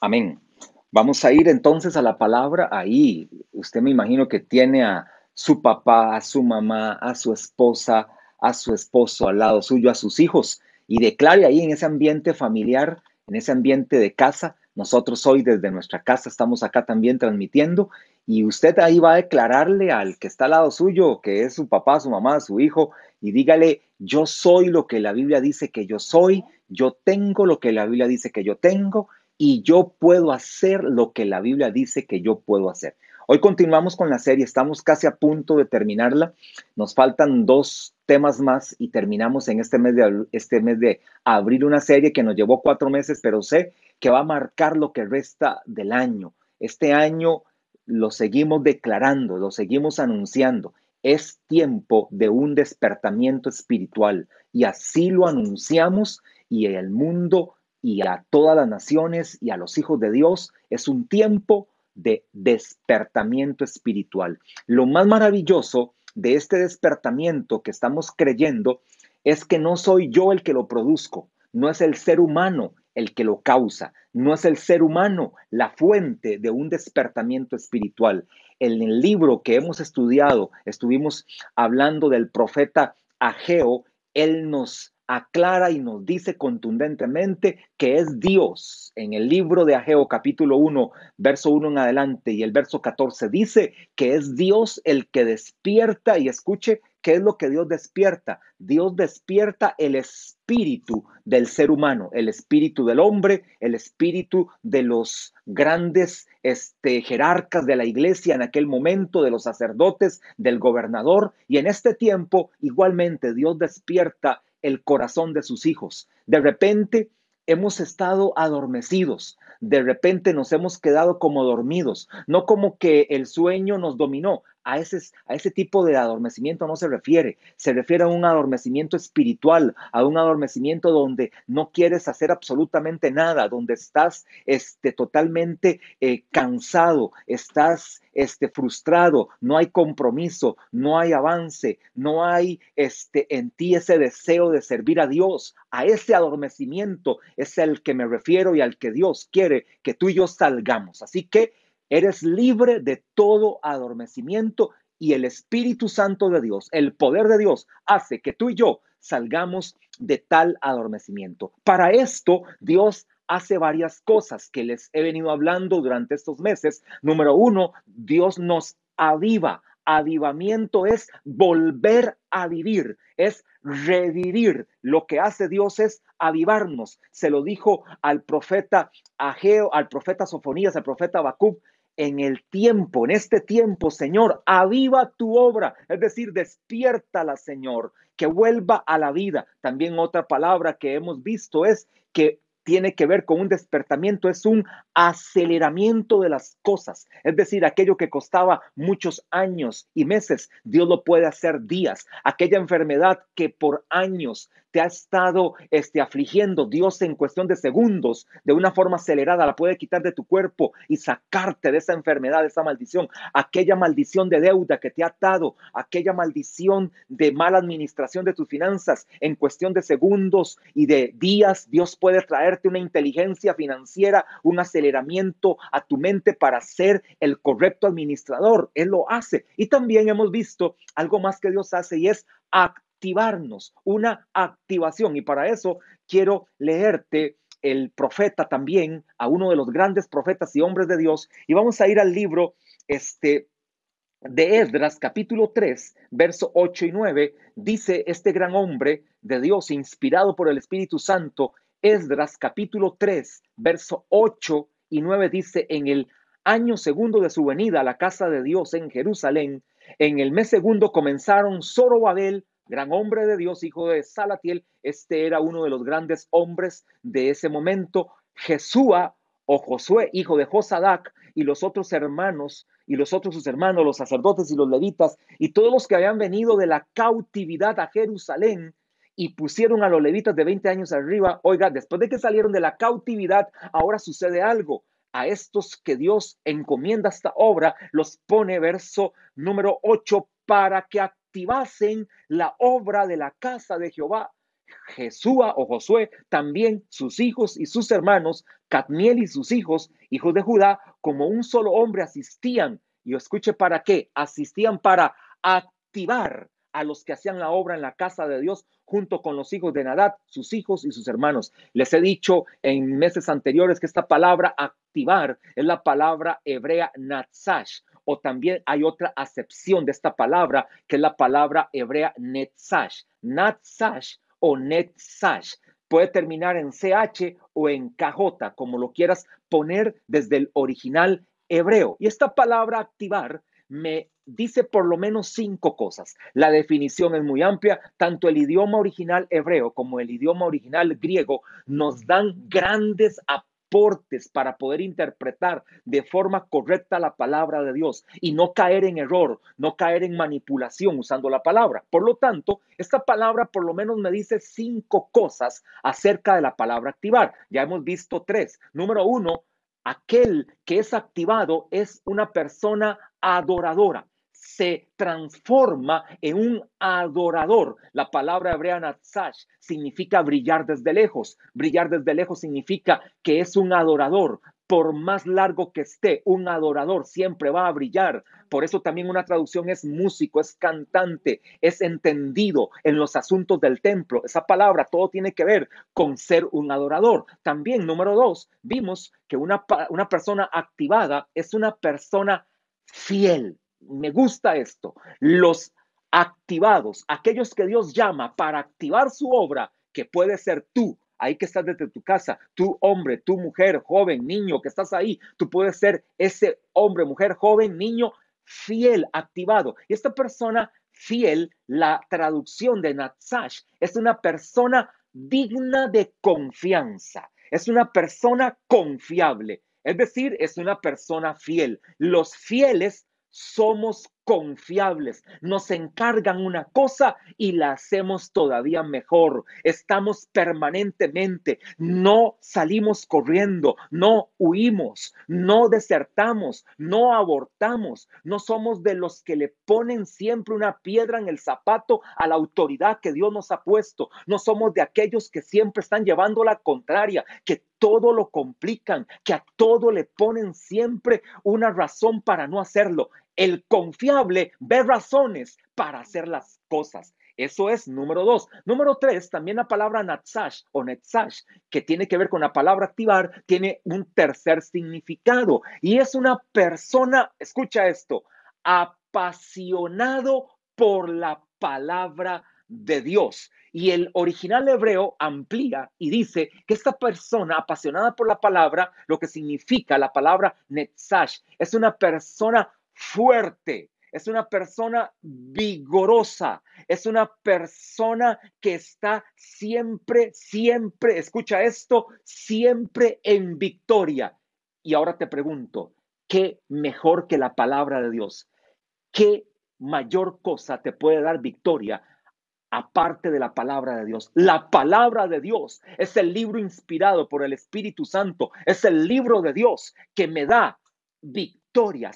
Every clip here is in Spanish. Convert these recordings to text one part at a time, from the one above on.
Amén. Vamos a ir entonces a la palabra ahí. Usted me imagino que tiene a su papá, a su mamá, a su esposa, a su esposo al lado suyo, a sus hijos, y declare ahí en ese ambiente familiar, en ese ambiente de casa. Nosotros hoy desde nuestra casa estamos acá también transmitiendo y usted ahí va a declararle al que está al lado suyo, que es su papá, su mamá, su hijo, y dígale, yo soy lo que la Biblia dice que yo soy, yo tengo lo que la Biblia dice que yo tengo y yo puedo hacer lo que la Biblia dice que yo puedo hacer. Hoy continuamos con la serie, estamos casi a punto de terminarla. Nos faltan dos temas más y terminamos en este mes de, este mes de abril una serie que nos llevó cuatro meses, pero sé que va a marcar lo que resta del año. Este año lo seguimos declarando, lo seguimos anunciando. Es tiempo de un despertamiento espiritual y así lo anunciamos y el mundo y a todas las naciones y a los hijos de Dios es un tiempo de despertamiento espiritual. Lo más maravilloso de este despertamiento que estamos creyendo es que no soy yo el que lo produzco, no es el ser humano el que lo causa, no es el ser humano la fuente de un despertamiento espiritual. En el libro que hemos estudiado, estuvimos hablando del profeta Ageo, él nos aclara y nos dice contundentemente que es Dios. En el libro de Ageo capítulo 1, verso 1 en adelante y el verso 14 dice que es Dios el que despierta y escuche ¿Qué es lo que Dios despierta? Dios despierta el espíritu del ser humano, el espíritu del hombre, el espíritu de los grandes este, jerarcas de la iglesia en aquel momento, de los sacerdotes, del gobernador. Y en este tiempo, igualmente, Dios despierta el corazón de sus hijos. De repente hemos estado adormecidos, de repente nos hemos quedado como dormidos, no como que el sueño nos dominó, a ese, a ese tipo de adormecimiento no se refiere, se refiere a un adormecimiento espiritual, a un adormecimiento donde no quieres hacer absolutamente nada, donde estás este, totalmente eh, cansado, estás este, frustrado, no hay compromiso, no hay avance, no hay este, en ti ese deseo de servir a Dios. A ese adormecimiento es el que me refiero y al que Dios quiere que tú y yo salgamos. Así que Eres libre de todo adormecimiento y el Espíritu Santo de Dios, el poder de Dios, hace que tú y yo salgamos de tal adormecimiento. Para esto, Dios hace varias cosas que les he venido hablando durante estos meses. Número uno, Dios nos aviva. Avivamiento es volver a vivir, es revivir. Lo que hace Dios es avivarnos. Se lo dijo al profeta Ageo, al profeta Sofonías, al profeta Bacub en el tiempo, en este tiempo, Señor, aviva tu obra, es decir, despiértala, Señor, que vuelva a la vida. También otra palabra que hemos visto es que tiene que ver con un despertamiento, es un aceleramiento de las cosas. Es decir, aquello que costaba muchos años y meses, Dios lo puede hacer días. Aquella enfermedad que por años te ha estado este, afligiendo, Dios en cuestión de segundos, de una forma acelerada, la puede quitar de tu cuerpo y sacarte de esa enfermedad, de esa maldición. Aquella maldición de deuda que te ha atado, aquella maldición de mala administración de tus finanzas, en cuestión de segundos y de días, Dios puede traerte una inteligencia financiera, un aceleramiento a tu mente para ser el correcto administrador. Él lo hace. Y también hemos visto algo más que Dios hace y es activarnos, una activación. Y para eso quiero leerte el profeta también, a uno de los grandes profetas y hombres de Dios. Y vamos a ir al libro este, de Esdras, capítulo 3, verso 8 y 9. Dice este gran hombre de Dios, inspirado por el Espíritu Santo, Esdras, capítulo 3, verso 8 y 9, dice, en el año segundo de su venida a la casa de Dios en Jerusalén, en el mes segundo comenzaron Zorobabel, gran hombre de Dios, hijo de Salatiel. Este era uno de los grandes hombres de ese momento. Jesúa o Josué, hijo de Josadac, y los otros hermanos, y los otros sus hermanos, los sacerdotes y los levitas, y todos los que habían venido de la cautividad a Jerusalén, y pusieron a los levitas de 20 años arriba. Oiga, después de que salieron de la cautividad, ahora sucede algo. A estos que Dios encomienda esta obra, los pone verso número 8 para que activasen la obra de la casa de Jehová. Jesúa o Josué, también sus hijos y sus hermanos, Cadmiel y sus hijos, hijos de Judá, como un solo hombre asistían. Y escuche para qué, asistían para activar a los que hacían la obra en la casa de Dios junto con los hijos de Nadab, sus hijos y sus hermanos. Les he dicho en meses anteriores que esta palabra activar es la palabra hebrea natsash, o también hay otra acepción de esta palabra que es la palabra hebrea netzash. Natsash o netzash puede terminar en CH o en KJ, como lo quieras poner desde el original hebreo. Y esta palabra activar me dice por lo menos cinco cosas. La definición es muy amplia. Tanto el idioma original hebreo como el idioma original griego nos dan grandes para poder interpretar de forma correcta la palabra de Dios y no caer en error, no caer en manipulación usando la palabra. Por lo tanto, esta palabra por lo menos me dice cinco cosas acerca de la palabra activar. Ya hemos visto tres. Número uno, aquel que es activado es una persona adoradora se transforma en un adorador. La palabra hebrea natsash significa brillar desde lejos. Brillar desde lejos significa que es un adorador. Por más largo que esté, un adorador siempre va a brillar. Por eso también una traducción es músico, es cantante, es entendido en los asuntos del templo. Esa palabra todo tiene que ver con ser un adorador. También, número dos, vimos que una, una persona activada es una persona fiel me gusta esto, los activados, aquellos que Dios llama para activar su obra, que puede ser tú, ahí que estás desde tu casa, tú hombre, tú mujer, joven, niño, que estás ahí, tú puedes ser ese hombre, mujer, joven, niño, fiel, activado. Y esta persona fiel, la traducción de Natsash, es una persona digna de confianza, es una persona confiable, es decir, es una persona fiel. Los fieles somos confiables. Nos encargan una cosa y la hacemos todavía mejor. Estamos permanentemente, no salimos corriendo, no huimos, no desertamos, no abortamos, no somos de los que le ponen siempre una piedra en el zapato a la autoridad que Dios nos ha puesto. No somos de aquellos que siempre están llevando la contraria, que todo lo complican, que a todo le ponen siempre una razón para no hacerlo. El confiable ve razones para hacer las cosas. Eso es número dos. Número tres, también la palabra natsash o netsash, que tiene que ver con la palabra activar, tiene un tercer significado y es una persona, escucha esto, apasionado por la palabra de Dios. Y el original hebreo amplía y dice que esta persona apasionada por la palabra, lo que significa la palabra netzash, es una persona fuerte, es una persona vigorosa, es una persona que está siempre, siempre, escucha esto, siempre en victoria. Y ahora te pregunto, ¿qué mejor que la palabra de Dios? ¿Qué mayor cosa te puede dar victoria aparte de la palabra de Dios. La palabra de Dios es el libro inspirado por el Espíritu Santo, es el libro de Dios que me da victoria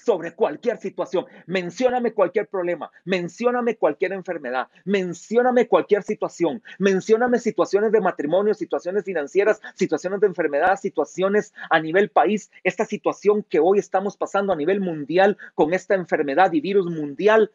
sobre cualquier situación. Mencióname cualquier problema, mencióname cualquier enfermedad, mencióname cualquier situación, mencióname situaciones de matrimonio, situaciones financieras, situaciones de enfermedad, situaciones a nivel país, esta situación que hoy estamos pasando a nivel mundial con esta enfermedad y virus mundial.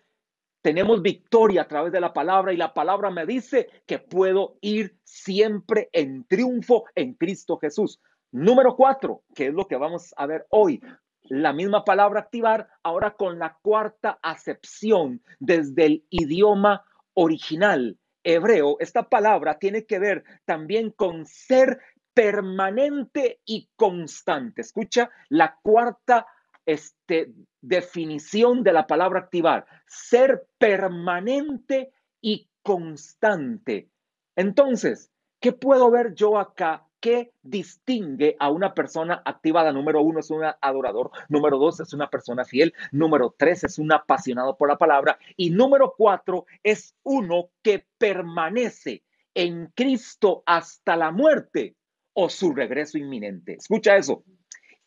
Tenemos victoria a través de la palabra y la palabra me dice que puedo ir siempre en triunfo en Cristo Jesús. Número cuatro, que es lo que vamos a ver hoy la misma palabra activar, ahora con la cuarta acepción desde el idioma original hebreo. Esta palabra tiene que ver también con ser permanente y constante. Escucha la cuarta este, definición de la palabra activar, ser permanente y constante. Entonces, ¿qué puedo ver yo acá ¿Qué distingue a una persona activada? Número uno es un adorador, número dos es una persona fiel, número tres es un apasionado por la palabra y número cuatro es uno que permanece en Cristo hasta la muerte o su regreso inminente. Escucha eso.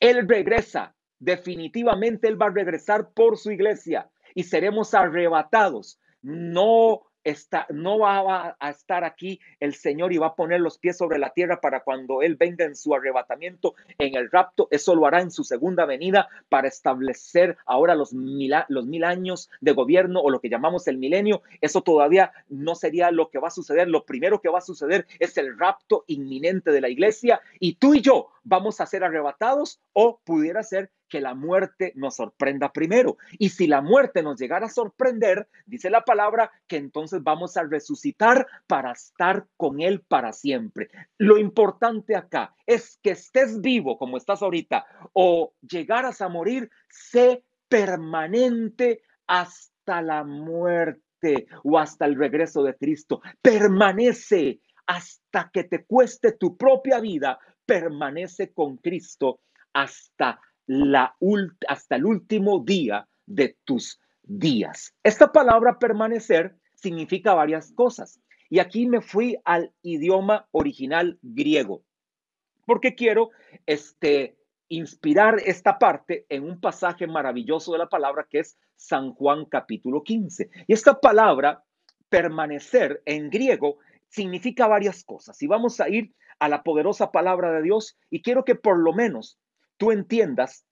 Él regresa, definitivamente Él va a regresar por su iglesia y seremos arrebatados. No está, no va a estar aquí el Señor y va a poner los pies sobre la tierra para cuando Él venga en su arrebatamiento, en el rapto. Eso lo hará en su segunda venida para establecer ahora los mil, los mil años de gobierno o lo que llamamos el milenio. Eso todavía no sería lo que va a suceder. Lo primero que va a suceder es el rapto inminente de la iglesia y tú y yo vamos a ser arrebatados o pudiera ser que la muerte nos sorprenda primero. Y si la muerte nos llegara a sorprender, dice la palabra que entonces vamos a resucitar para estar con Él para siempre. Lo importante acá es que estés vivo como estás ahorita o llegaras a morir, sé permanente hasta la muerte o hasta el regreso de Cristo. Permanece hasta que te cueste tu propia vida, permanece con Cristo hasta hasta el último día de tus días. Esta palabra permanecer significa varias cosas. Y aquí me fui al idioma original griego, porque quiero este, inspirar esta parte en un pasaje maravilloso de la palabra que es San Juan capítulo 15. Y esta palabra, permanecer en griego, significa varias cosas. Y vamos a ir a la poderosa palabra de Dios y quiero que por lo menos tú entiendas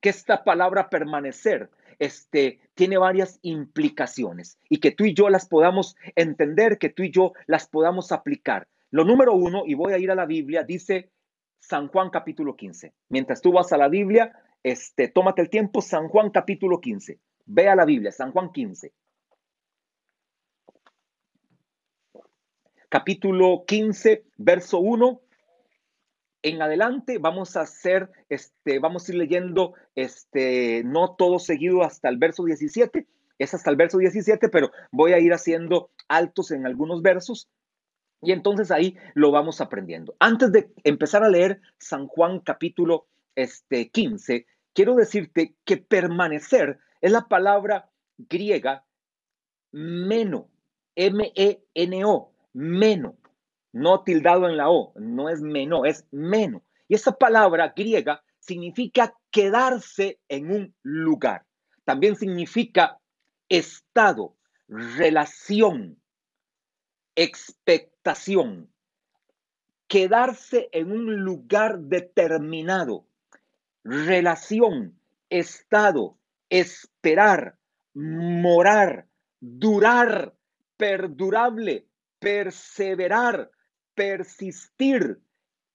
que esta palabra permanecer este, tiene varias implicaciones y que tú y yo las podamos entender, que tú y yo las podamos aplicar. Lo número uno, y voy a ir a la Biblia, dice San Juan capítulo 15. Mientras tú vas a la Biblia, este, tómate el tiempo, San Juan capítulo 15. Ve a la Biblia, San Juan 15. Capítulo 15, verso 1 en adelante vamos a hacer, este, vamos a ir leyendo, este, no todo seguido hasta el verso 17, es hasta el verso 17, pero voy a ir haciendo altos en algunos versos y entonces ahí lo vamos aprendiendo. Antes de empezar a leer San Juan capítulo este, 15, quiero decirte que permanecer es la palabra griega meno, M-E-N-O, meno no tildado en la O, no es meno, es meno. Y esa palabra griega significa quedarse en un lugar. También significa estado, relación, expectación. Quedarse en un lugar determinado. Relación, estado, esperar, morar, durar, perdurable, perseverar, persistir,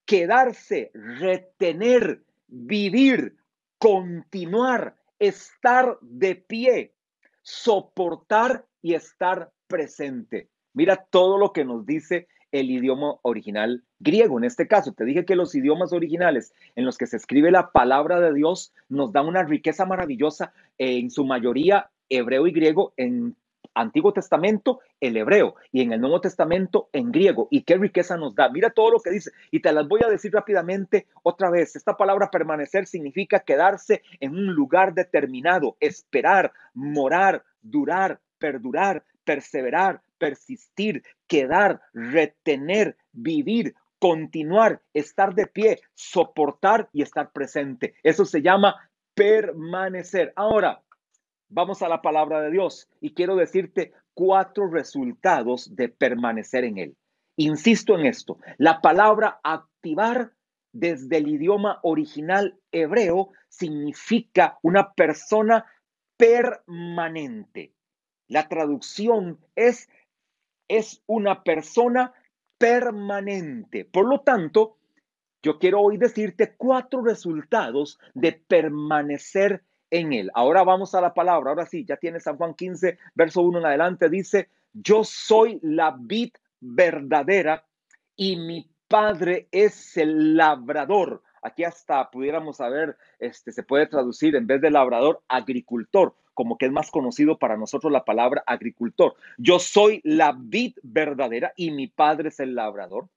quedarse, retener, vivir, continuar, estar de pie, soportar y estar presente. Mira todo lo que nos dice el idioma original griego. En este caso, te dije que los idiomas originales en los que se escribe la palabra de Dios nos dan una riqueza maravillosa, en su mayoría hebreo y griego, en Antiguo Testamento, el hebreo, y en el Nuevo Testamento, en griego. Y qué riqueza nos da. Mira todo lo que dice. Y te las voy a decir rápidamente otra vez. Esta palabra permanecer significa quedarse en un lugar determinado, esperar, morar, durar, perdurar, perseverar, persistir, quedar, retener, vivir, continuar, estar de pie, soportar y estar presente. Eso se llama permanecer. Ahora, Vamos a la palabra de Dios y quiero decirte cuatro resultados de permanecer en Él. Insisto en esto, la palabra activar desde el idioma original hebreo significa una persona permanente. La traducción es, es una persona permanente. Por lo tanto, yo quiero hoy decirte cuatro resultados de permanecer en él. Ahora vamos a la palabra, ahora sí, ya tiene San Juan 15, verso 1 en adelante, dice, yo soy la vid verdadera y mi padre es el labrador. Aquí hasta pudiéramos saber, este, se puede traducir en vez de labrador, agricultor, como que es más conocido para nosotros la palabra agricultor. Yo soy la vid verdadera y mi padre es el labrador.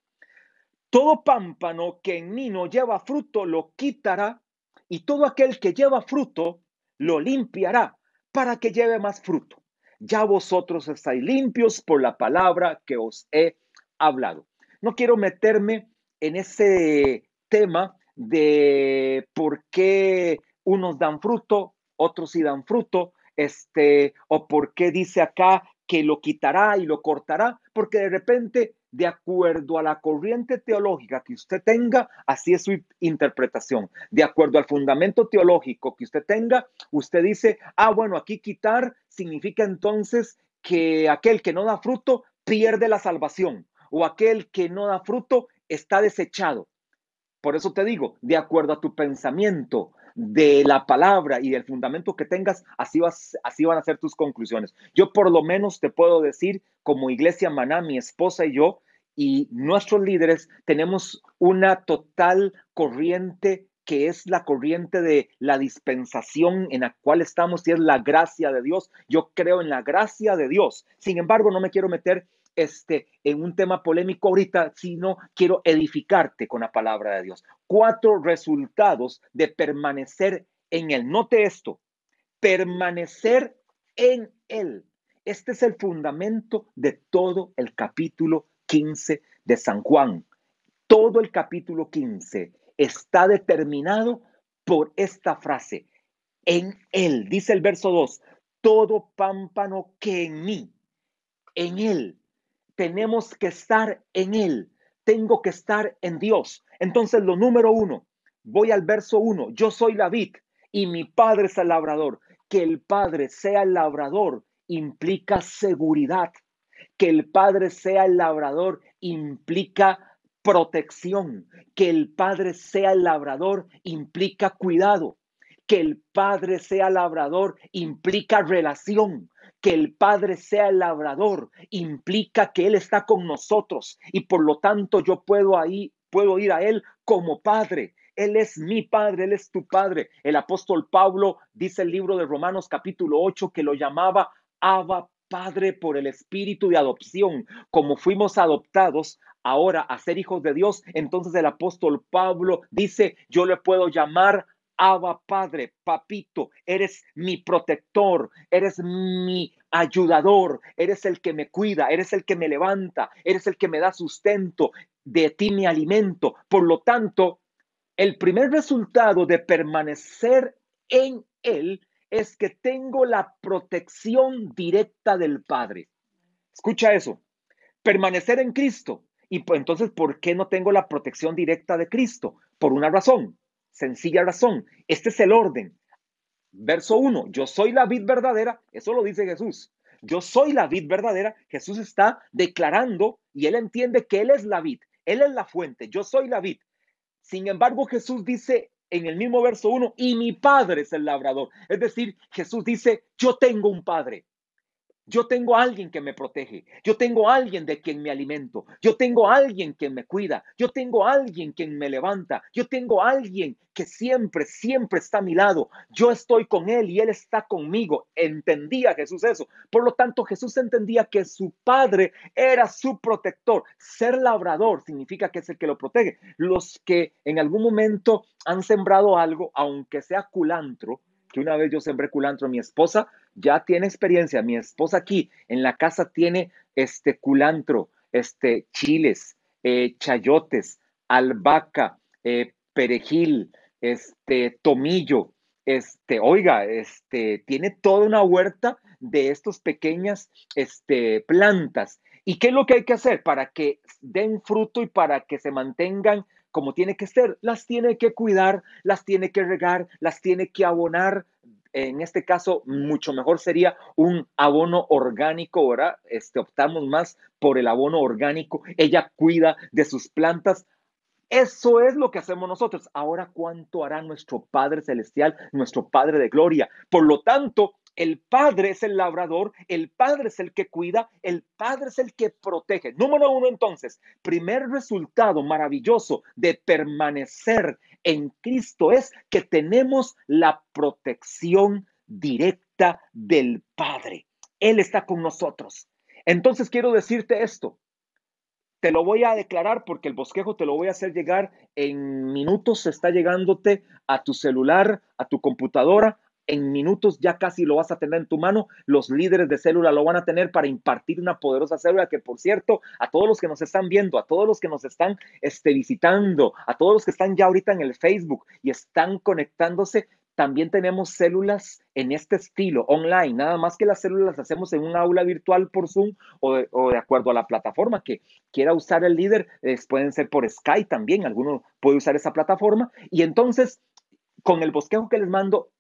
Todo pámpano que en mí no lleva fruto lo quitará y todo aquel que lleva fruto lo limpiará para que lleve más fruto. Ya vosotros estáis limpios por la palabra que os he hablado. No quiero meterme en ese tema de por qué unos dan fruto, otros sí dan fruto, este, o por qué dice acá que lo quitará y lo cortará, porque de repente, de acuerdo a la corriente teológica que usted tenga, así es su interpretación. De acuerdo al fundamento teológico que usted tenga, usted dice, ah, bueno, aquí quitar significa entonces que aquel que no da fruto pierde la salvación o aquel que no da fruto está desechado. Por eso te digo, de acuerdo a tu pensamiento de la palabra y del fundamento que tengas, así, vas, así van a ser tus conclusiones. Yo por lo menos te puedo decir, como iglesia Maná, mi esposa y yo, y nuestros líderes, tenemos una total corriente que es la corriente de la dispensación en la cual estamos y es la gracia de Dios. Yo creo en la gracia de Dios. Sin embargo, no me quiero meter este, en un tema polémico ahorita, sino quiero edificarte con la palabra de Dios. Cuatro resultados de permanecer en Él. Note esto, permanecer en Él. Este es el fundamento de todo el capítulo 15 de San Juan. Todo el capítulo 15 está determinado por esta frase. En Él, dice el verso 2, todo pámpano que en mí, en Él tenemos que estar en Él. Tengo que estar en Dios. Entonces, lo número uno, voy al verso uno. Yo soy la vid y mi padre es el labrador. Que el padre sea el labrador implica seguridad. Que el padre sea el labrador implica protección. Que el padre sea el labrador implica cuidado. Que el padre sea labrador implica relación que el Padre sea el labrador implica que Él está con nosotros y por lo tanto yo puedo ahí, puedo ir a Él como Padre. Él es mi Padre, Él es tu Padre. El apóstol Pablo dice el libro de Romanos capítulo 8 que lo llamaba Abba Padre por el espíritu de adopción. Como fuimos adoptados ahora a ser hijos de Dios, entonces el apóstol Pablo dice, yo le puedo llamar Abba Padre, papito, eres mi protector, eres mi ayudador, eres el que me cuida, eres el que me levanta, eres el que me da sustento, de ti mi alimento. Por lo tanto, el primer resultado de permanecer en Él es que tengo la protección directa del Padre. Escucha eso, permanecer en Cristo. Y pues, entonces, ¿por qué no tengo la protección directa de Cristo? Por una razón Sencilla razón. Este es el orden. Verso 1, yo soy la vid verdadera, eso lo dice Jesús. Yo soy la vid verdadera. Jesús está declarando y él entiende que él es la vid, él es la fuente, yo soy la vid. Sin embargo, Jesús dice en el mismo verso 1, y mi padre es el labrador. Es decir, Jesús dice, yo tengo un padre. Yo tengo a alguien que me protege. Yo tengo a alguien de quien me alimento. Yo tengo a alguien que me cuida. Yo tengo a alguien quien me levanta. Yo tengo a alguien que siempre, siempre está a mi lado. Yo estoy con él y él está conmigo. Entendía Jesús eso. Por lo tanto, Jesús entendía que su padre era su protector. Ser labrador significa que es el que lo protege. Los que en algún momento han sembrado algo, aunque sea culantro, que una vez yo sembré culantro, mi esposa ya tiene experiencia, mi esposa aquí en la casa tiene este culantro, este chiles, eh, chayotes, albahaca, eh, perejil, este tomillo, este, oiga, este, tiene toda una huerta de estas pequeñas este, plantas. ¿Y qué es lo que hay que hacer para que den fruto y para que se mantengan como tiene que ser? Las tiene que cuidar, las tiene que regar, las tiene que abonar en este caso, mucho mejor sería un abono orgánico, ahora Este, optamos más por el abono orgánico. Ella cuida de sus plantas. Eso es lo que hacemos nosotros. Ahora, ¿cuánto hará nuestro Padre Celestial, nuestro Padre de Gloria? Por lo tanto, el Padre es el labrador, el Padre es el que cuida, el Padre es el que protege. Número uno, entonces, primer resultado maravilloso de permanecer en Cristo es que tenemos la protección directa del Padre. Él está con nosotros. Entonces quiero decirte esto. Te lo voy a declarar porque el bosquejo te lo voy a hacer llegar en minutos. Está llegándote a tu celular, a tu computadora, en minutos ya casi lo vas a tener en tu mano. Los líderes de célula lo van a tener para impartir una poderosa célula que, por cierto, a todos los que nos están viendo, a todos los que nos están este, visitando, a todos los que están ya ahorita en el Facebook y están conectándose, también tenemos células en este estilo, online, nada más que las células las hacemos en un aula virtual por Zoom o de, acuerdo a la plataforma que quiera usar el líder, pueden ser por Skype también, alguno puede usar esa plataforma. Y entonces, con el bosquejo que les mando,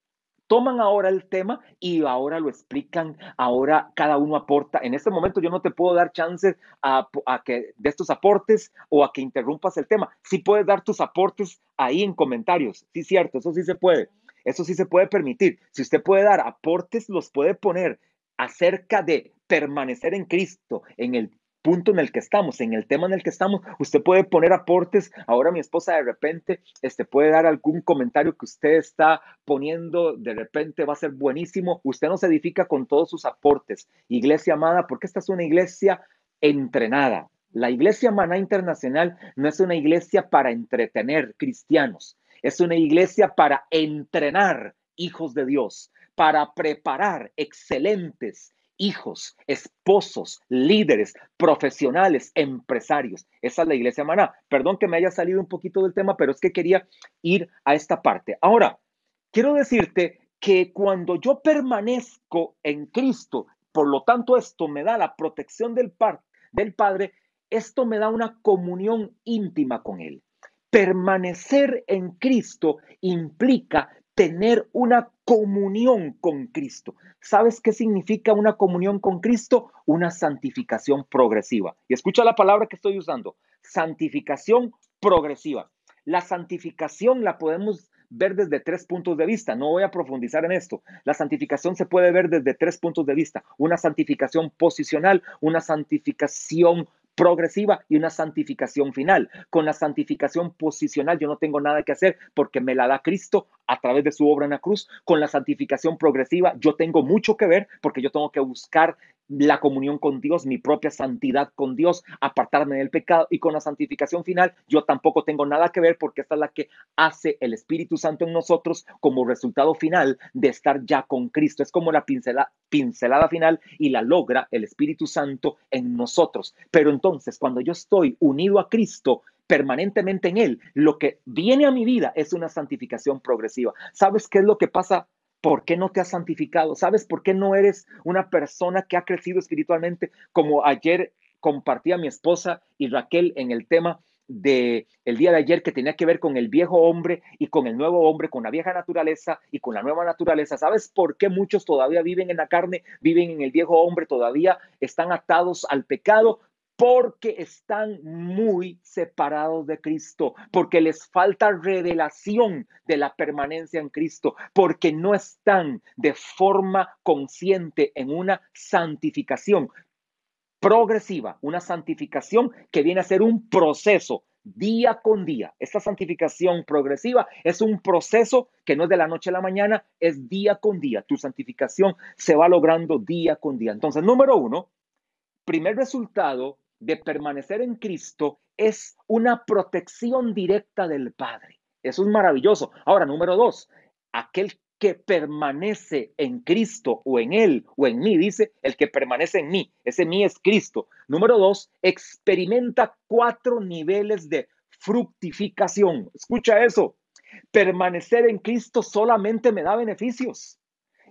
toman ahora el tema y ahora lo explican, ahora cada uno aporta. En este momento yo no te puedo dar chances a, que de estos aportes o a que interrumpas el tema. Sí puedes dar tus aportes ahí en comentarios, sí cierto, eso sí se puede. Eso sí se puede permitir. Si usted puede dar aportes, los puede poner acerca de permanecer en Cristo, en el punto en el que estamos, en el tema en el que estamos, usted puede poner aportes. Ahora mi esposa de repente este, puede dar algún comentario que usted está poniendo, de repente va a ser buenísimo. Usted no se edifica con todos sus aportes. Iglesia amada, porque esta es una iglesia entrenada. La iglesia Maná Internacional no es una iglesia para entretener cristianos, es una iglesia para entrenar hijos de Dios, para preparar excelentes hijos, esposos, líderes, profesionales, empresarios. Esa es la iglesia maná. Perdón que me haya salido un poquito del tema, pero es que quería ir a esta parte. Ahora, quiero decirte que cuando yo permanezco en Cristo, por lo tanto esto me da la protección del, del Padre, esto me da una comunión íntima con Él. Permanecer en Cristo implica tener una comunión con Cristo. ¿Sabes qué significa una comunión con Cristo? Una santificación progresiva. Y escucha la palabra que estoy usando, santificación progresiva. La santificación la podemos ver desde tres puntos de vista. No voy a profundizar en esto. La santificación se puede ver desde tres puntos de vista. Una santificación posicional, una santificación progresiva y una santificación final. Con la santificación posicional yo no tengo nada que hacer porque me la da Cristo a través de su obra en la cruz. Con la santificación progresiva yo tengo mucho que ver porque yo tengo que buscar la comunión con Dios, mi propia santidad con Dios, apartarme del pecado y con la santificación final yo tampoco tengo nada que ver porque esta es la que hace el Espíritu Santo en nosotros como resultado final de estar ya con Cristo. Es como la pincelada final y la logra el Espíritu Santo en nosotros. Pero entonces cuando yo estoy unido a Cristo, permanentemente en Él, lo que viene a mi vida es una santificación progresiva. ¿Sabes qué es lo que pasa ¿Por qué no te has santificado? ¿Sabes por qué no eres una persona que ha crecido espiritualmente? Como ayer compartía mi esposa y Raquel en el tema de el día de ayer que tenía que ver con el viejo hombre y con el nuevo hombre, con la vieja naturaleza y con la nueva naturaleza. ¿Sabes por qué muchos todavía viven en la carne, viven en el viejo hombre, todavía están atados al pecado? Porque están muy separados de Cristo, porque les falta revelación de la permanencia en Cristo, porque no están de forma consciente en una santificación progresiva, una santificación que viene a ser un proceso día con día. Esta santificación progresiva es un proceso que no es de la noche a la mañana, es día con día. Tu santificación se va logrando día con día. Entonces, número uno, primer resultado de permanecer en Cristo es una protección directa del Padre. Eso es maravilloso. Ahora, número dos, aquel que permanece en Cristo o en Él o en mí, dice, el que permanece en mí, ese mí es Cristo. Número dos, experimenta cuatro niveles de fructificación. Escucha eso. Permanecer en Cristo solamente me da beneficios.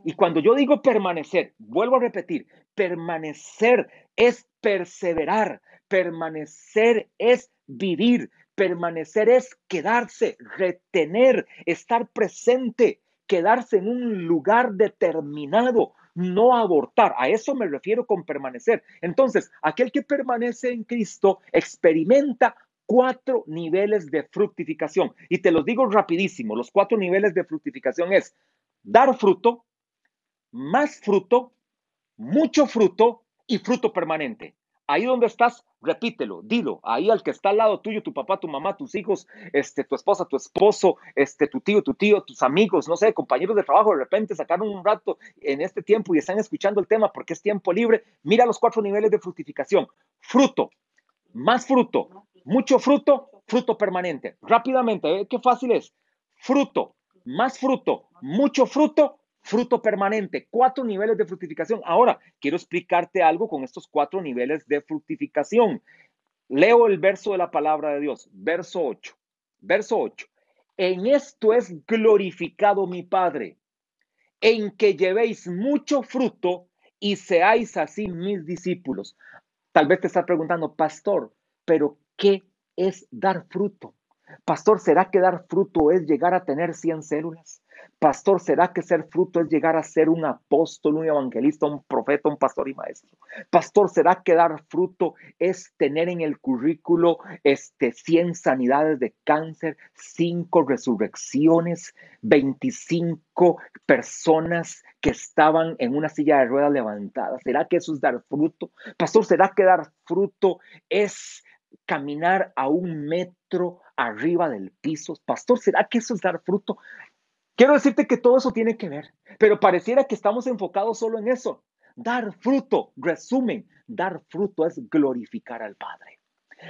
Y cuando yo digo permanecer, vuelvo a repetir, permanecer es perseverar, permanecer es vivir, permanecer es quedarse, retener, estar presente, quedarse en un lugar determinado, no abortar. A eso me refiero con permanecer. Entonces, aquel que permanece en Cristo experimenta cuatro niveles de fructificación. Y te los digo rapidísimo. Los cuatro niveles de fructificación es dar fruto, más fruto, mucho fruto y fruto permanente. Ahí donde estás, repítelo, dilo. Ahí al que está al lado tuyo, tu papá, tu mamá, tus hijos, este, tu esposa, tu esposo, este, tu tío, tu tío, tus amigos, no sé, compañeros de trabajo, de repente sacaron un rato en este tiempo y están escuchando el tema porque es tiempo libre. Mira los cuatro niveles de fructificación. Fruto, más fruto, mucho fruto, fruto permanente. Rápidamente, ¿eh? qué fácil es. Fruto, más fruto, mucho fruto, fruto permanente, cuatro niveles de fructificación. Ahora, quiero explicarte algo con estos cuatro niveles de fructificación. Leo el verso de la palabra de Dios, verso 8. Verso 8. En esto es glorificado mi Padre, en que llevéis mucho fruto y seáis así mis discípulos. Tal vez te estás preguntando, pastor, pero ¿qué es dar fruto? Pastor, ¿será que dar fruto es llegar a tener 100 células? Pastor, ¿será que ser fruto es llegar a ser un apóstol, un evangelista, un profeta, un pastor y maestro? Pastor, ¿será que dar fruto es tener en el currículo este, 100 sanidades de cáncer, 5 resurrecciones, 25 personas que estaban en una silla de ruedas levantada? ¿Será que eso es dar fruto? Pastor, ¿será que dar fruto es caminar a un metro arriba del piso? Pastor, ¿será que eso es dar fruto? Quiero decirte que todo eso tiene que ver, pero pareciera que estamos enfocados solo en eso. Dar fruto, resumen, dar fruto es glorificar al Padre.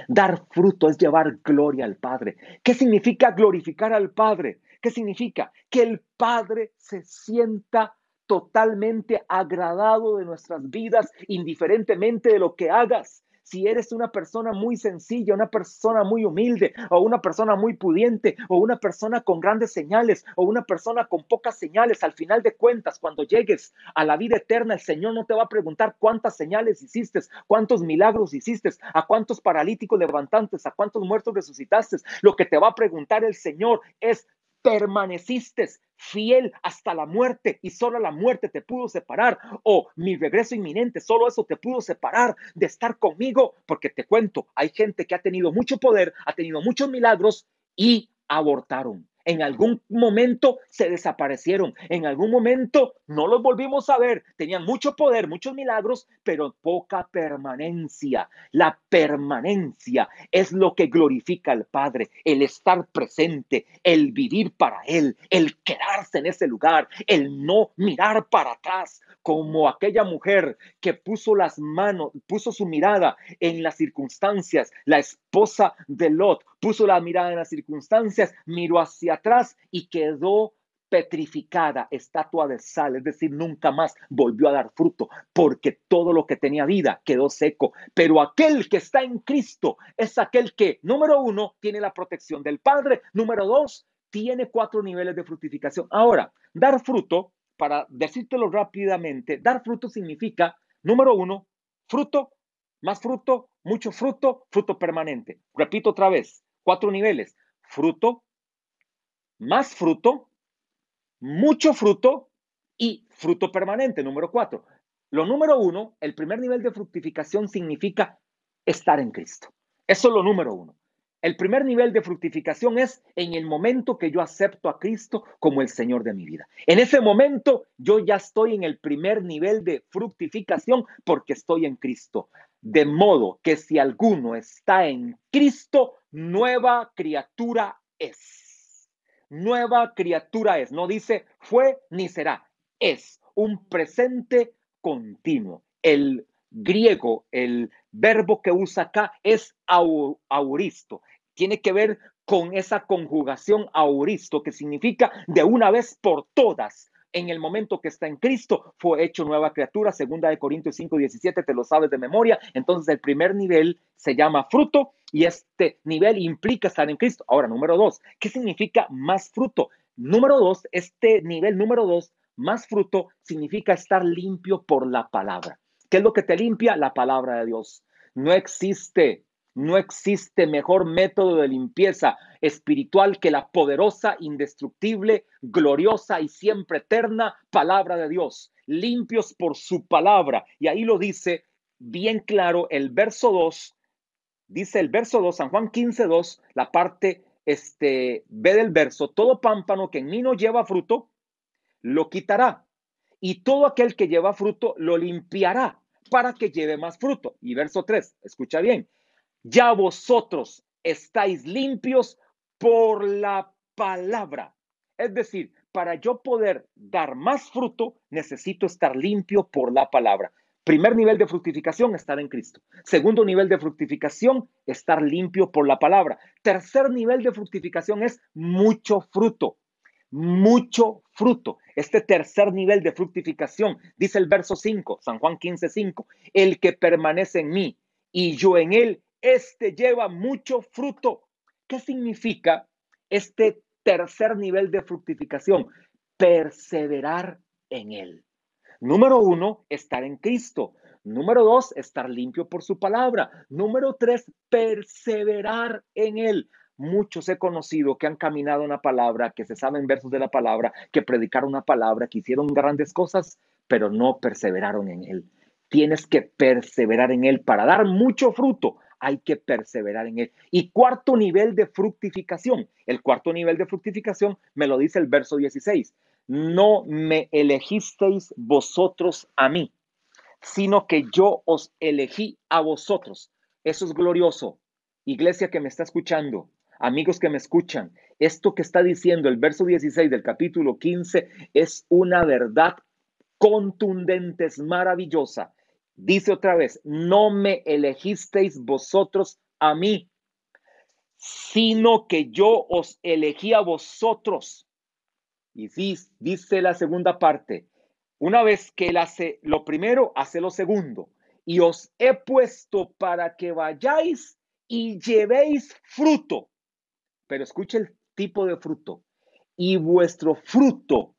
Dar fruto es llevar gloria al Padre. ¿Qué significa glorificar al Padre? ¿Qué significa? Que el Padre se sienta totalmente agradado de nuestras vidas, indiferentemente de lo que hagas si eres una persona muy sencilla, una persona muy humilde, o una persona muy pudiente, o una persona con grandes señales, o una persona con pocas señales, al final de cuentas, cuando llegues a la vida eterna, el Señor no te va a preguntar cuántas señales hiciste, cuántos milagros hiciste, a cuántos paralíticos levantantes, a cuántos muertos resucitaste. Lo que te va a preguntar el Señor es, permaneciste fiel hasta la muerte y solo la muerte te pudo separar o mi regreso inminente, solo eso te pudo separar de estar conmigo, porque te cuento, hay gente que ha tenido mucho poder, ha tenido muchos milagros y abortaron. En algún momento se desaparecieron, en algún momento no los volvimos a ver. Tenían mucho poder, muchos milagros, pero poca permanencia. La permanencia es lo que glorifica al Padre, el estar presente, el vivir para Él, el quedarse en ese lugar, el no mirar para atrás, como aquella mujer que puso las manos, puso su mirada en las circunstancias, la esposa de Lot puso la mirada en las circunstancias, miró hacia atrás y quedó petrificada, estatua de sal, es decir, nunca más volvió a dar fruto, porque todo lo que tenía vida quedó seco. Pero aquel que está en Cristo es aquel que, número uno, tiene la protección del Padre, número dos, tiene cuatro niveles de fructificación. Ahora, dar fruto, para decírtelo rápidamente, dar fruto significa, número uno, fruto, más fruto, mucho fruto, fruto permanente. Repito otra vez, cuatro niveles. Fruto, más fruto, mucho fruto y fruto permanente, número cuatro. Lo número uno, el primer nivel de fructificación significa estar en Cristo. Eso es lo número uno. El primer nivel de fructificación es en el momento que yo acepto a Cristo como el Señor de mi vida. En ese momento yo ya estoy en el primer nivel de fructificación porque estoy en Cristo. De modo que si alguno está en Cristo, nueva criatura es. Nueva criatura es. No dice fue ni será. Es un presente continuo. El griego, el verbo que usa acá es auristo. Tiene que ver con esa conjugación auristo, que significa de una vez por todas. En el momento que está en Cristo, fue hecho nueva criatura, segunda de Corintios 5, 17, te lo sabes de memoria. Entonces, el primer nivel se llama fruto y este nivel implica estar en Cristo. Ahora, número dos, ¿qué significa más fruto? Número dos, este nivel número dos, más fruto, significa estar limpio por la palabra. ¿Qué es lo que te limpia? La palabra de Dios. No existe, no existe mejor método de limpieza espiritual que la poderosa, indestructible, gloriosa y siempre eterna palabra de Dios. Limpios por su palabra. Y ahí lo dice bien claro el verso 2. Dice el verso 2, San Juan 15, 2, la parte este, B del verso, todo pámpano que en mí no lleva fruto, lo quitará y todo aquel que lleva fruto lo limpiará para que lleve más fruto. Y verso 3, escucha bien, ya vosotros estáis limpios por la palabra. Es decir, para yo poder dar más fruto, necesito estar limpio por la palabra. Primer nivel de fructificación, estar en Cristo. Segundo nivel de fructificación, estar limpio por la palabra. Tercer nivel de fructificación es mucho fruto mucho fruto. Este tercer nivel de fructificación, dice el verso 5, San Juan 15, 5, el que permanece en mí y yo en él, este lleva mucho fruto. ¿Qué significa este tercer nivel de fructificación, perseverar en Él. Número uno, estar en Cristo. Número dos, estar limpio por su palabra. Número tres, perseverar en Él. Muchos he conocido que han caminado una palabra, que se saben versos de la palabra, que predicaron una palabra, que hicieron grandes cosas, pero no perseveraron en Él. Tienes que perseverar en Él para dar mucho fruto. Hay que perseverar en Él. Y cuarto nivel de fructificación. El cuarto nivel de fructificación me lo dice el verso 16 no me elegisteis vosotros a mí, sino que yo os elegí a vosotros. Eso es glorioso. Iglesia que me está escuchando, amigos que me escuchan, esto que está diciendo el verso 16 del capítulo 15 es una verdad contundente, es maravillosa. Dice otra vez, no me elegisteis vosotros a mí, sino que yo os elegí a vosotros y dice la segunda parte, una vez que él hace lo primero, hace lo segundo. Y os he puesto para que vayáis y llevéis fruto. Pero escuche el tipo de fruto. Y vuestro fruto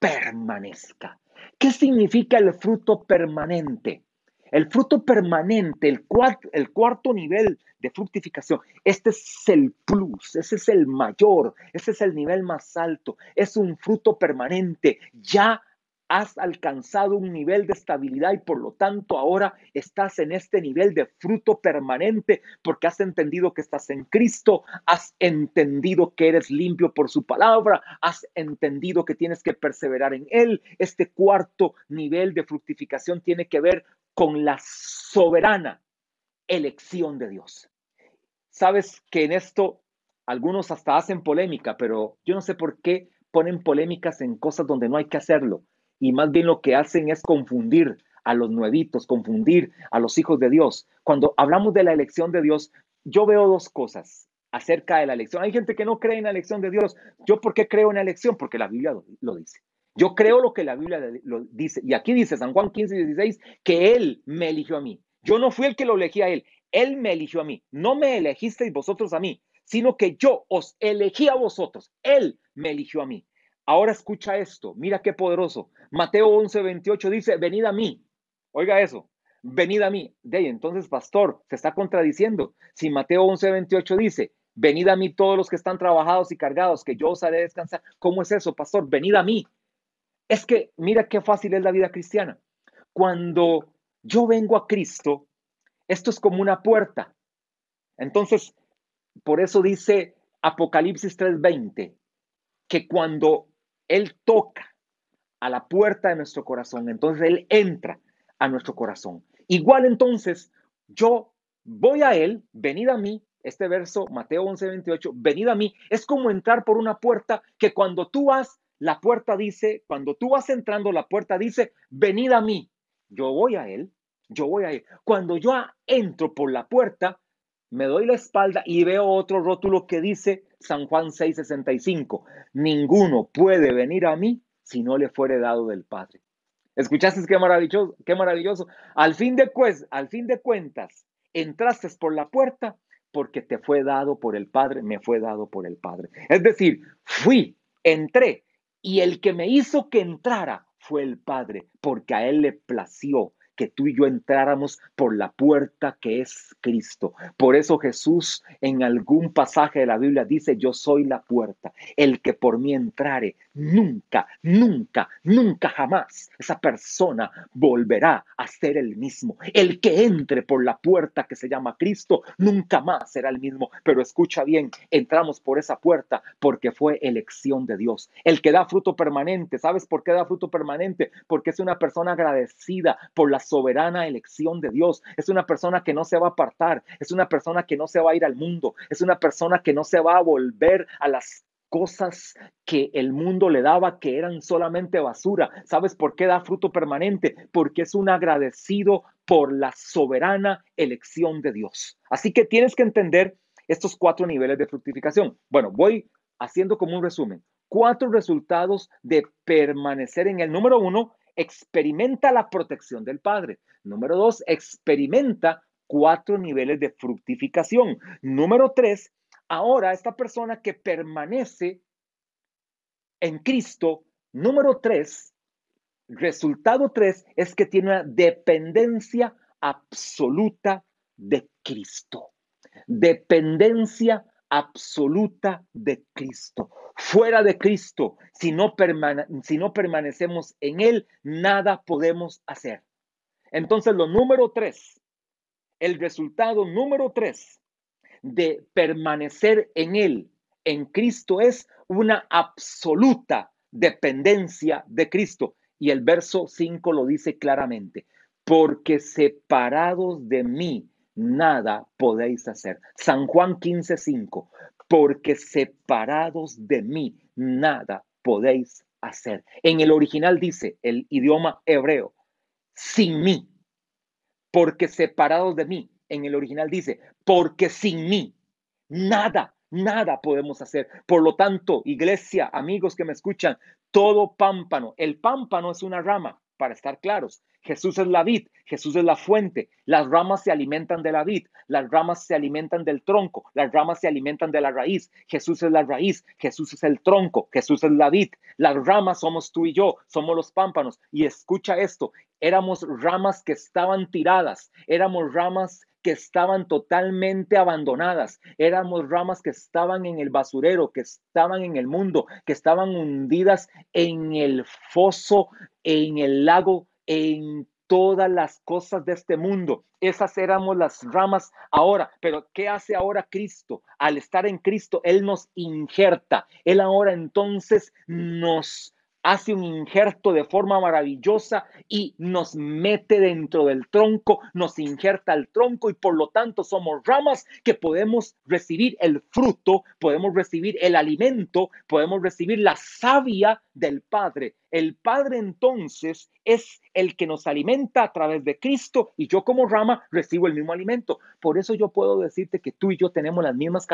permanezca. ¿Qué significa el fruto permanente? El fruto permanente, el cuarto, el cuarto nivel de fructificación, este es el plus, ese es el mayor, ese es el nivel más alto, es un fruto permanente. Ya has alcanzado un nivel de estabilidad y por lo tanto ahora estás en este nivel de fruto permanente porque has entendido que estás en Cristo, has entendido que eres limpio por su palabra, has entendido que tienes que perseverar en Él. Este cuarto nivel de fructificación tiene que ver con la soberana elección de Dios. Sabes que en esto algunos hasta hacen polémica, pero yo no sé por qué ponen polémicas en cosas donde no hay que hacerlo y más bien lo que hacen es confundir a los nuevitos, confundir a los hijos de Dios. Cuando hablamos de la elección de Dios, yo veo dos cosas acerca de la elección. Hay gente que no cree en la elección de Dios. ¿Yo por qué creo en la elección? Porque la Biblia lo, dice. Yo creo lo que la Biblia lo dice. Y aquí dice San Juan 15, 16, que Él me eligió a mí. Yo no fui el que lo elegí a Él. Él me eligió a mí. No me elegisteis vosotros a mí, sino que yo os elegí a vosotros. Él me eligió a mí. Ahora escucha esto, mira qué poderoso. Mateo 11, 28 dice, venid a mí. Oiga eso, venid a mí. De entonces, pastor, se está contradiciendo. Si Mateo 11, 28 dice, venid a mí todos los que están trabajados y cargados, que yo os haré descansar. ¿Cómo es eso, pastor? Venid a mí. Es que mira qué fácil es la vida cristiana. Cuando yo vengo a Cristo, esto es como una puerta. Entonces, por eso dice Apocalipsis 3:20, que cuando él toca a la puerta de nuestro corazón, entonces Él entra a nuestro corazón. Igual entonces, yo voy a Él, venid a mí, este verso, Mateo 11, 28, venid a mí, es como entrar por una puerta que cuando tú vas, la puerta dice, cuando tú vas entrando, la puerta dice, venid a mí, yo voy a Él, yo voy a Él. Cuando yo entro por la puerta, me doy la espalda y veo otro rótulo que dice San Juan 6:65, ninguno puede venir a mí si no le fuere dado del Padre. ¿Escuchaste qué maravilloso? Qué maravilloso. Al fin de, al fin de cuentas, entraste por la puerta porque te fue dado por el Padre, me fue dado por el Padre. Es decir, fui, entré y el que me hizo que entrara fue el Padre, porque a él le plació que tú y yo entráramos por la puerta que es Cristo. Por eso Jesús en algún pasaje de la Biblia dice, yo soy la puerta, el que por mí entrare, nunca, nunca, nunca jamás esa persona volverá a ser el mismo. El que entre por la puerta que se llama Cristo, nunca más será el mismo. Pero escucha bien, entramos por esa puerta porque fue elección de Dios. El que da fruto permanente, ¿sabes por qué da fruto permanente? Porque es una persona agradecida por las soberana elección de Dios. Es una persona que no se va a apartar, es una persona que no se va a ir al mundo, es una persona que no se va a volver a las cosas que el mundo le daba que eran solamente basura. ¿Sabes por qué da fruto permanente? Porque es un agradecido por la soberana elección de Dios. Así que tienes que entender estos cuatro niveles de fructificación. Bueno, voy haciendo como un resumen. Cuatro resultados de permanecer en el número uno, experimenta la protección del Padre. Número dos, experimenta cuatro niveles de fructificación. Número tres, ahora esta persona que permanece en Cristo, número tres, resultado tres, es que tiene una dependencia absoluta de Cristo. Dependencia absoluta de Cristo. Fuera de Cristo, si no, si no permanecemos en Él, nada podemos hacer. Entonces, lo número tres, el resultado número tres de permanecer en Él, en Cristo, es una absoluta dependencia de Cristo. Y el verso 5 lo dice claramente, porque separados de mí, nada podéis hacer. San Juan 15, 5, porque separados de mí, nada podéis hacer. En el original dice, el idioma hebreo, sin mí, porque separados de mí. En el original dice, porque sin mí, nada, nada podemos hacer. Por lo tanto, iglesia, amigos que me escuchan, todo pámpano, el pámpano es una rama, para estar claros. Jesús es la vid, Jesús es la fuente. Las ramas se alimentan de la vid, las ramas se alimentan del tronco, las ramas se alimentan de la raíz. Jesús es la raíz, Jesús es el tronco, Jesús es la vid. Las ramas somos tú y yo, somos los pámpanos. Y escucha esto, éramos ramas que estaban tiradas, éramos ramas que estaban totalmente abandonadas, éramos ramas que estaban en el basurero, que estaban en el mundo, que estaban hundidas en el foso, en el lago en todas las cosas de este mundo. Esas éramos las ramas ahora, pero ¿qué hace ahora Cristo? Al estar en Cristo, Él nos injerta. Él ahora entonces nos hace un injerto de forma maravillosa y nos mete dentro del tronco, nos injerta el tronco y por lo tanto somos ramas que podemos recibir el fruto, podemos recibir el alimento, podemos recibir la savia del Padre. El Padre entonces es el que nos alimenta a través de Cristo y yo como rama recibo el mismo alimento. Por eso yo puedo decirte que tú y yo tenemos las mismas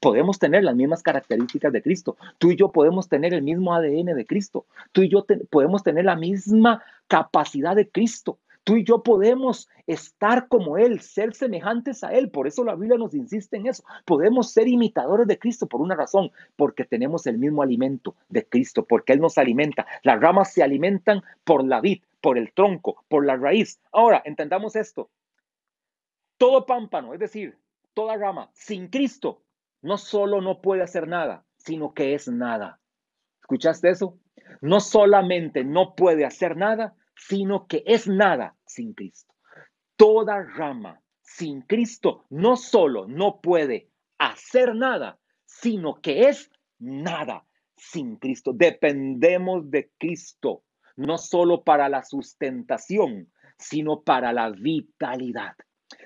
podemos tener las mismas características de Cristo. Tú y yo podemos tener el mismo ADN de Cristo. Tú y yo podemos tener la misma capacidad de Cristo. Tú y yo podemos estar como Él, ser semejantes a Él. Por eso la Biblia nos insiste en eso. Podemos ser imitadores de Cristo por una razón, porque tenemos el mismo alimento de Cristo, porque Él nos alimenta. Las ramas se alimentan por la vid, por el tronco, por la raíz. Ahora, entendamos esto. Todo pámpano, es decir, toda rama sin Cristo, no solo no puede hacer nada, sino que es nada. ¿Escuchaste eso? No solamente no puede hacer nada, sino que es nada sin Cristo. Toda rama sin Cristo no solo no puede hacer nada, sino que es nada sin Cristo. Dependemos de Cristo, no solo para la sustentación, sino para la vitalidad.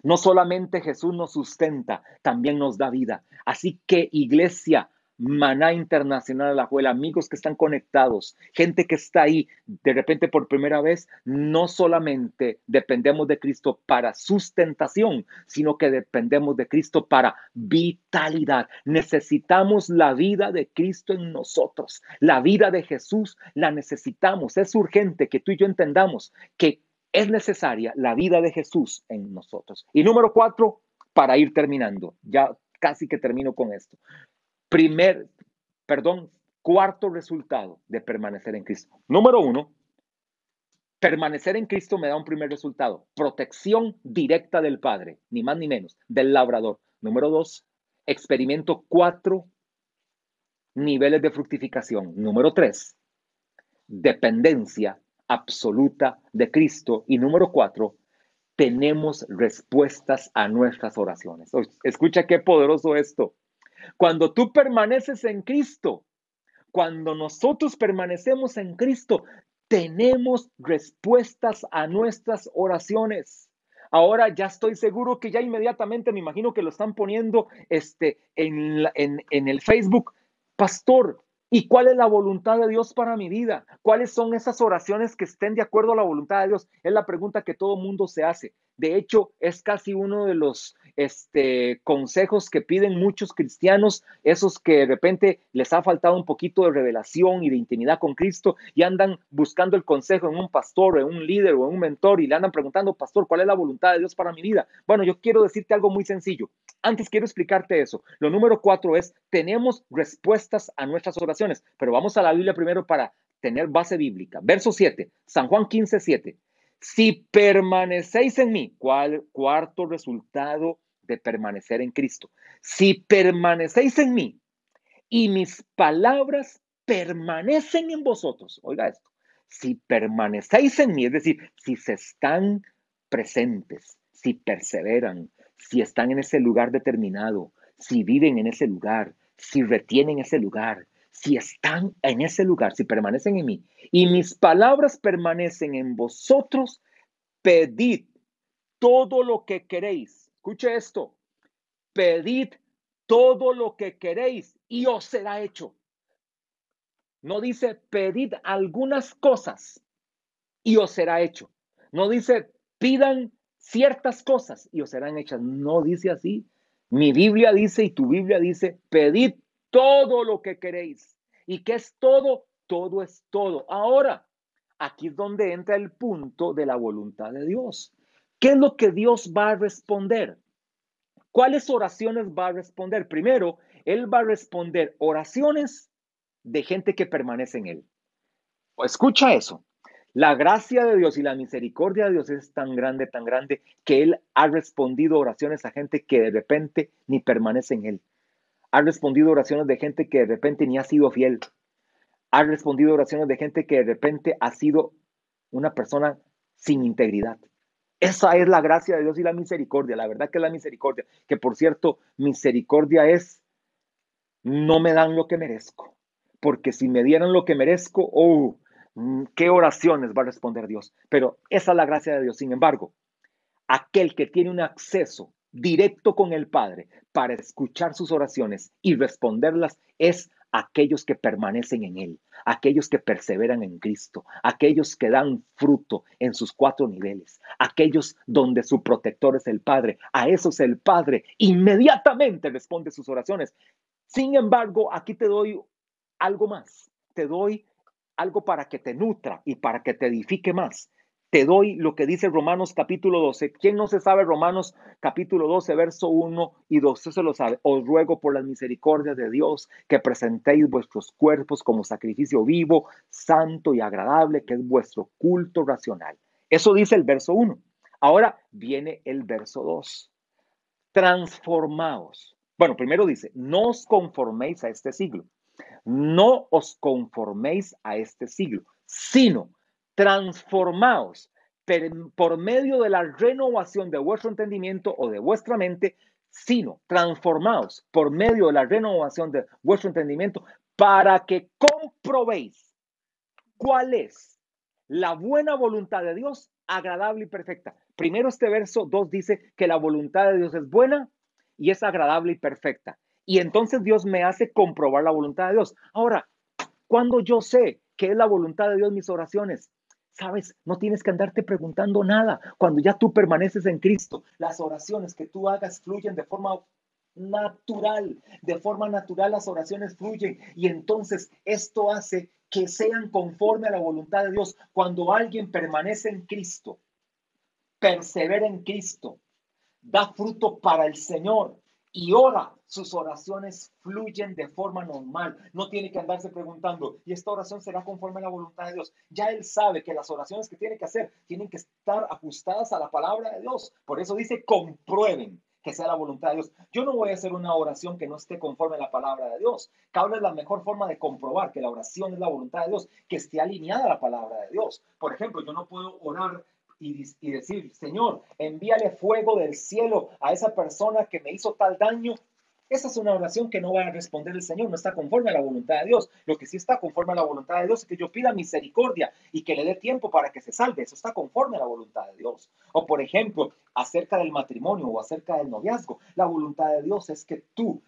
No solamente Jesús nos sustenta, también nos da vida. Así que iglesia, Maná Internacional la Juela, amigos que están conectados, gente que está ahí de repente por primera vez, no solamente dependemos de Cristo para sustentación, sino que dependemos de Cristo para vitalidad. Necesitamos la vida de Cristo en nosotros. La vida de Jesús la necesitamos. Es urgente que tú y yo entendamos que es necesaria la vida de Jesús en nosotros. Y número cuatro, para ir terminando, ya casi que termino con esto. Primer, perdón, cuarto resultado de permanecer en Cristo. Número uno, permanecer en Cristo me da un primer resultado, protección directa del Padre, ni más ni menos, del labrador. Número dos, experimento cuatro niveles de fructificación. Número tres, dependencia absoluta de Cristo. Y número cuatro, tenemos respuestas a nuestras oraciones. Escucha qué poderoso esto. Cuando tú permaneces en Cristo, cuando nosotros permanecemos en Cristo, tenemos respuestas a nuestras oraciones. Ahora ya estoy seguro que ya inmediatamente me imagino que lo están poniendo este, en, en, en el Facebook. Pastor, ¿Y cuál es la voluntad de Dios para mi vida? ¿Cuáles son esas oraciones que estén de acuerdo a la voluntad de Dios? Es la pregunta que todo mundo se hace. De hecho, es casi uno de los este, consejos que piden muchos cristianos, esos que de repente les ha faltado un poquito de revelación y de intimidad con Cristo y andan buscando el consejo en un pastor, en un líder o en un mentor y le andan preguntando, pastor, ¿cuál es la voluntad de Dios para mi vida? Bueno, yo quiero decirte algo muy sencillo. Antes quiero explicarte eso. Lo número cuatro es, tenemos respuestas a nuestras oraciones, pero vamos a la Biblia primero para tener base bíblica. Verso 7, San Juan 15, 7. Si permanecéis en mí, ¿cuál cuarto resultado de permanecer en Cristo? Si permanecéis en mí y mis palabras permanecen en vosotros, oiga esto, si permanecéis en mí, es decir, si se están presentes, si perseveran, si están en ese lugar determinado, si viven en ese lugar, si retienen ese lugar, si están en ese lugar, si permanecen en mí y mis palabras permanecen en vosotros, pedid todo lo que queréis. Escuche esto, pedid todo lo que queréis y os será hecho. No dice pedid algunas cosas y os será hecho. No dice pidan ciertas cosas y os serán hechas. No dice así. Mi Biblia dice y tu Biblia dice, pedid todo lo que queréis. ¿Y qué es todo? Todo es todo. Ahora, aquí es donde entra el punto de la voluntad de Dios. ¿Qué es lo que Dios va a responder? ¿Cuáles oraciones va a responder? Primero, Él va a responder oraciones de gente que permanece en Él. Escucha eso. La gracia de Dios y la misericordia de Dios es tan grande, tan grande, que Él ha respondido oraciones a gente que de repente ni permanece en Él. Ha respondido oraciones de gente que de repente ni ha sido fiel. Ha respondido oraciones de gente que de repente ha sido una persona sin integridad. Esa es la gracia de Dios y la misericordia. La verdad que es la misericordia. Que por cierto, misericordia es, no me dan lo que merezco. Porque si me dieran lo que merezco, oh, mm, qué oraciones va a responder Dios. Pero esa es la gracia de Dios. Sin embargo, aquel que tiene un acceso directo con el Padre para escuchar sus oraciones y responderlas es aquellos que permanecen en Él, aquellos que perseveran en Cristo, aquellos que dan fruto en sus cuatro niveles, aquellos donde su protector es el Padre. A esos el Padre inmediatamente responde sus oraciones. Sin embargo, aquí te doy algo más, te doy algo para que te nutra y para que te edifique más te doy lo que dice Romanos capítulo 12. ¿Quién no se sabe Romanos capítulo 12, verso 1 y 2? Usted se lo sabe. Os ruego por la misericordia de Dios que presentéis vuestros cuerpos como sacrificio vivo, santo y agradable, que es vuestro culto racional. Eso dice el verso 1. Ahora viene el verso 2. Transformaos. Bueno, primero dice, no os conforméis a este siglo. No os conforméis a este siglo, sino transformaos por medio de la renovación de vuestro entendimiento o de vuestra mente, sino transformaos por medio de la renovación de vuestro entendimiento para que comprobéis cuál es la buena voluntad de Dios, agradable y perfecta. Primero este verso 2 dice que la voluntad de Dios es buena y es agradable y perfecta. Y entonces Dios me hace comprobar la voluntad de Dios. Ahora, cuando yo sé que es la voluntad de Dios mis oraciones, Sabes, no tienes que andarte preguntando nada. Cuando ya tú permaneces en Cristo, las oraciones que tú hagas fluyen de forma natural. De forma natural las oraciones fluyen y entonces esto hace que sean conforme a la voluntad de Dios. Cuando alguien permanece en Cristo, persevera en Cristo, da fruto para el Señor, y ora, sus oraciones fluyen de forma normal. No tiene que andarse preguntando, ¿y esta oración será conforme a la voluntad de Dios? Ya él sabe que las oraciones que tiene que hacer tienen que estar ajustadas a la palabra de Dios. Por eso dice, comprueben que sea la voluntad de Dios. Yo no voy a hacer una oración que no esté conforme a la palabra de Dios. Cada es la mejor forma de comprobar que la oración es la voluntad de Dios, que esté alineada a la palabra de Dios. Por ejemplo, yo no puedo orar y, decir, Señor, envíale fuego del cielo a esa persona que me hizo tal daño, esa es una oración que no va a responder el Señor, no está conforme a la voluntad de Dios. Lo que sí está conforme a la voluntad de Dios es que yo pida misericordia y que le dé tiempo para que se salve. Eso está conforme a la voluntad de Dios. O por ejemplo, acerca del matrimonio o acerca del noviazgo, la voluntad de Dios es que tú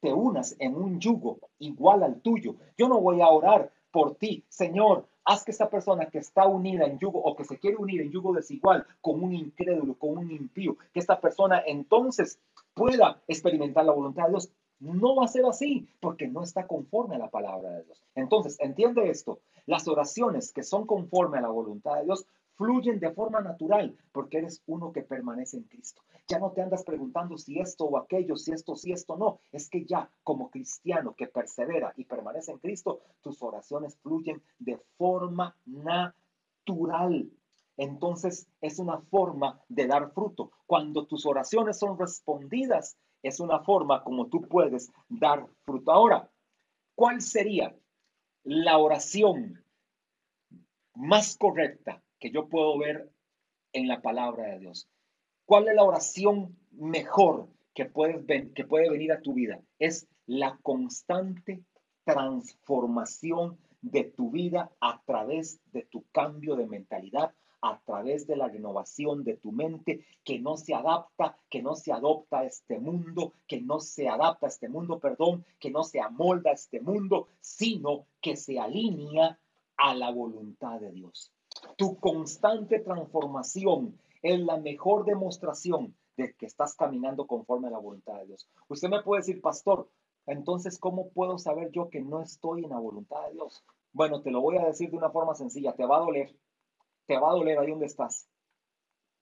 te unas en un yugo igual al tuyo. Yo no voy a orar por ti, Señor, haz que esta persona que está unida en yugo o que se quiere unir en yugo desigual con un incrédulo, con un impío, que esta persona entonces pueda experimentar la voluntad de Dios. No va a ser así porque no está conforme a la palabra de Dios. Entonces, entiende esto. Las oraciones que son conforme a la voluntad de Dios fluyen de forma natural porque eres uno que permanece en Cristo. Ya no te andas preguntando si esto o aquello, si esto, si esto no. Es que ya como cristiano que persevera y permanece en Cristo, tus oraciones fluyen de forma natural. Entonces es una forma de dar fruto. Cuando tus oraciones son respondidas, es una forma como tú puedes dar fruto. Ahora, ¿cuál sería la oración más correcta que yo puedo ver en la palabra de Dios. ¿Cuál es la oración mejor que, puedes que puede venir a tu vida? Es la constante transformación de tu vida a través de tu cambio de mentalidad, a través de la renovación de tu mente, que no se adapta, que no se adopta a este mundo, que no se adapta a este mundo, perdón, que no se amolda a este mundo, sino que se alinea a la voluntad de Dios. Tu constante transformación es la mejor demostración de que estás caminando conforme a la voluntad de Dios. Usted me puede decir, pastor, entonces, ¿cómo puedo saber yo que no estoy en la voluntad de Dios? Bueno, te lo voy a decir de una forma sencilla, te va a doler, te va a doler ahí donde estás.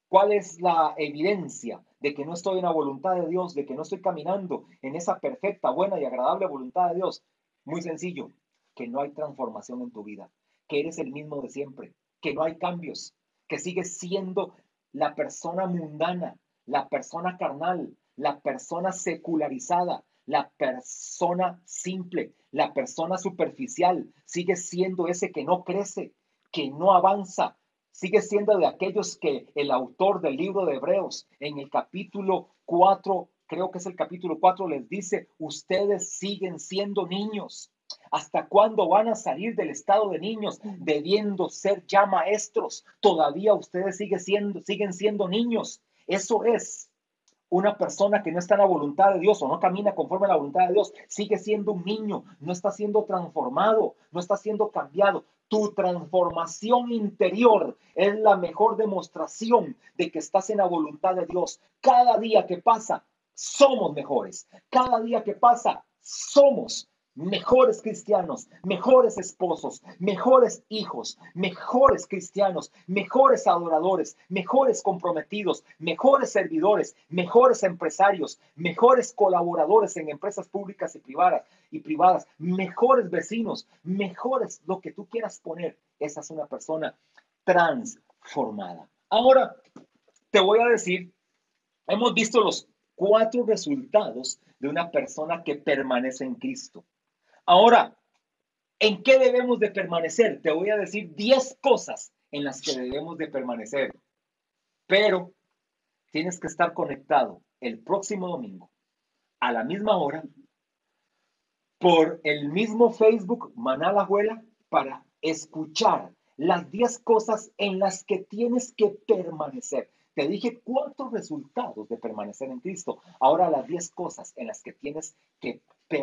¿Cuál es la evidencia de que no estoy en la voluntad de Dios, de que no estoy caminando en esa perfecta, buena y agradable voluntad de Dios? Muy sencillo, que no hay transformación en tu vida, que eres el mismo de siempre, que no hay cambios, que sigues siendo la persona mundana, la persona carnal, la persona secularizada, la persona simple, la persona superficial, sigue siendo ese que no crece, que no avanza, sigue siendo de aquellos que el autor del libro de Hebreos en el capítulo 4, creo que es el capítulo 4, les dice, ustedes siguen siendo niños. ¿Hasta cuándo van a salir del estado de niños debiendo ser ya maestros? Todavía ustedes siguen siendo, siguen siendo niños. Eso es una persona que no está en la voluntad de Dios o no camina conforme a la voluntad de Dios. Sigue siendo un niño, no está siendo transformado, no está siendo cambiado. Tu transformación interior es la mejor demostración de que estás en la voluntad de Dios. Cada día que pasa, somos mejores. Cada día que pasa, somos mejores cristianos, mejores esposos, mejores hijos, mejores cristianos, mejores adoradores, mejores comprometidos, mejores servidores, mejores empresarios, mejores colaboradores en empresas públicas y privadas y privadas, mejores vecinos, mejores lo que tú quieras poner. Esa es una persona transformada. Ahora te voy a decir, hemos visto los cuatro resultados de una persona que permanece en Cristo. Ahora, ¿en qué debemos de permanecer? Te voy a decir 10 cosas en las que debemos de permanecer. Pero tienes que estar conectado el próximo domingo a la misma hora por el mismo Facebook Maná Abuela para escuchar las 10 cosas en las que tienes que permanecer. Te dije cuántos resultados de permanecer en Cristo. Ahora las 10 cosas en las que tienes que permanecer